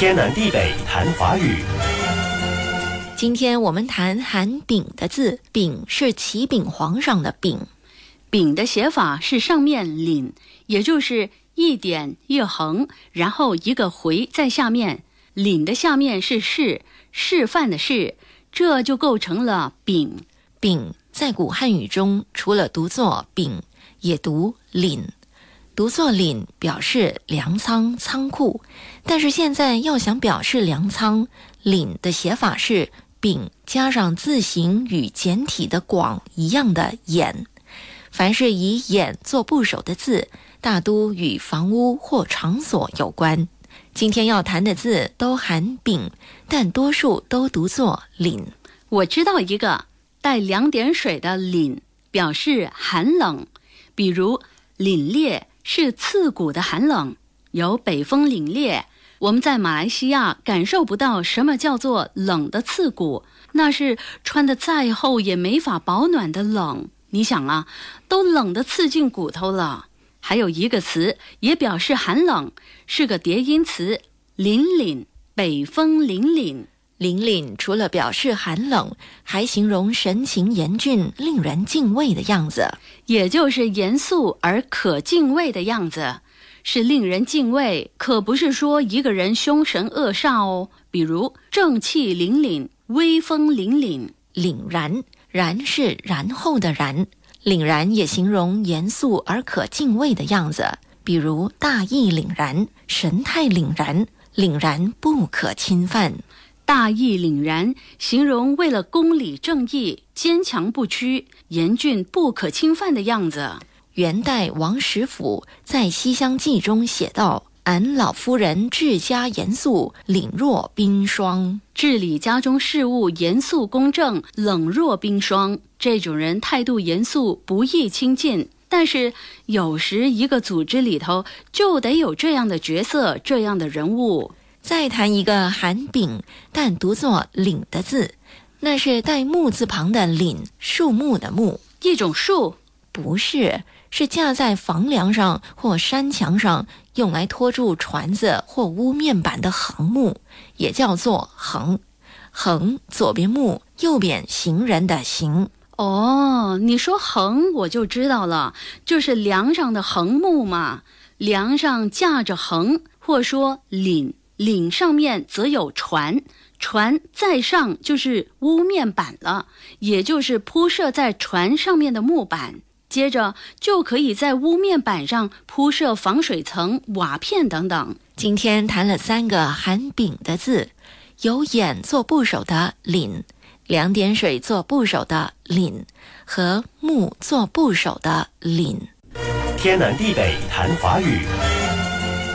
天南地北谈华语。今天我们谈含“丙”的字，“丙”是启禀皇上的“丙”，“丙”的写法是上面“领”，也就是一点一横，然后一个回在下面，“领”的下面是“示”，示范的“示”，这就构成了“丙”。丙在古汉语中，除了读作“丙”，也读“领”。读作“领”表示粮仓、仓库，但是现在要想表示粮仓，“领”的写法是“丙”加上字形与简体的“广”一样的“眼”。凡是以“眼”做部首的字，大都与房屋或场所有关。今天要谈的字都含“丙”，但多数都读作“领”。我知道一个带两点水的“领”，表示寒冷，比如“凛冽”。是刺骨的寒冷，有北风凛冽。我们在马来西亚感受不到什么叫做冷的刺骨，那是穿的再厚也没法保暖的冷。你想啊，都冷得刺进骨头了。还有一个词也表示寒冷，是个叠音词，凛凛，北风凛凛。凛凛除了表示寒冷，还形容神情严峻、令人敬畏的样子，也就是严肃而可敬畏的样子，是令人敬畏，可不是说一个人凶神恶煞哦。比如正气凛凛、威风凛凛、凛然，然是然后的然，凛然也形容严肃而可敬畏的样子，比如大义凛然、神态凛然、凛然不可侵犯。大义凛然，形容为了公理正义坚强不屈、严峻不可侵犯的样子。元代王实甫在《西厢记》中写道：“俺老夫人治家严肃，凛若冰霜。治理家中事务严肃公正，冷若冰霜。这种人态度严肃，不易亲近。但是有时一个组织里头就得有这样的角色、这样的人物。”再谈一个含“丙”但读作“岭”的字，那是带木字旁的“岭”，树木的“木”，一种树，不是，是架在房梁上或山墙上用来托住船子或屋面板的横木，也叫做“横”。横左边木，右边行人的“行”。哦，你说“横”，我就知道了，就是梁上的横木嘛，梁上架着横，或说“岭”。岭上面则有船，船再上就是屋面板了，也就是铺设在船上面的木板。接着就可以在屋面板上铺设防水层、瓦片等等。今天谈了三个含“丙”的字，有眼做部首的“岭”，两点水做部首的“岭”，和木做部首的“岭”。天南地北谈华语。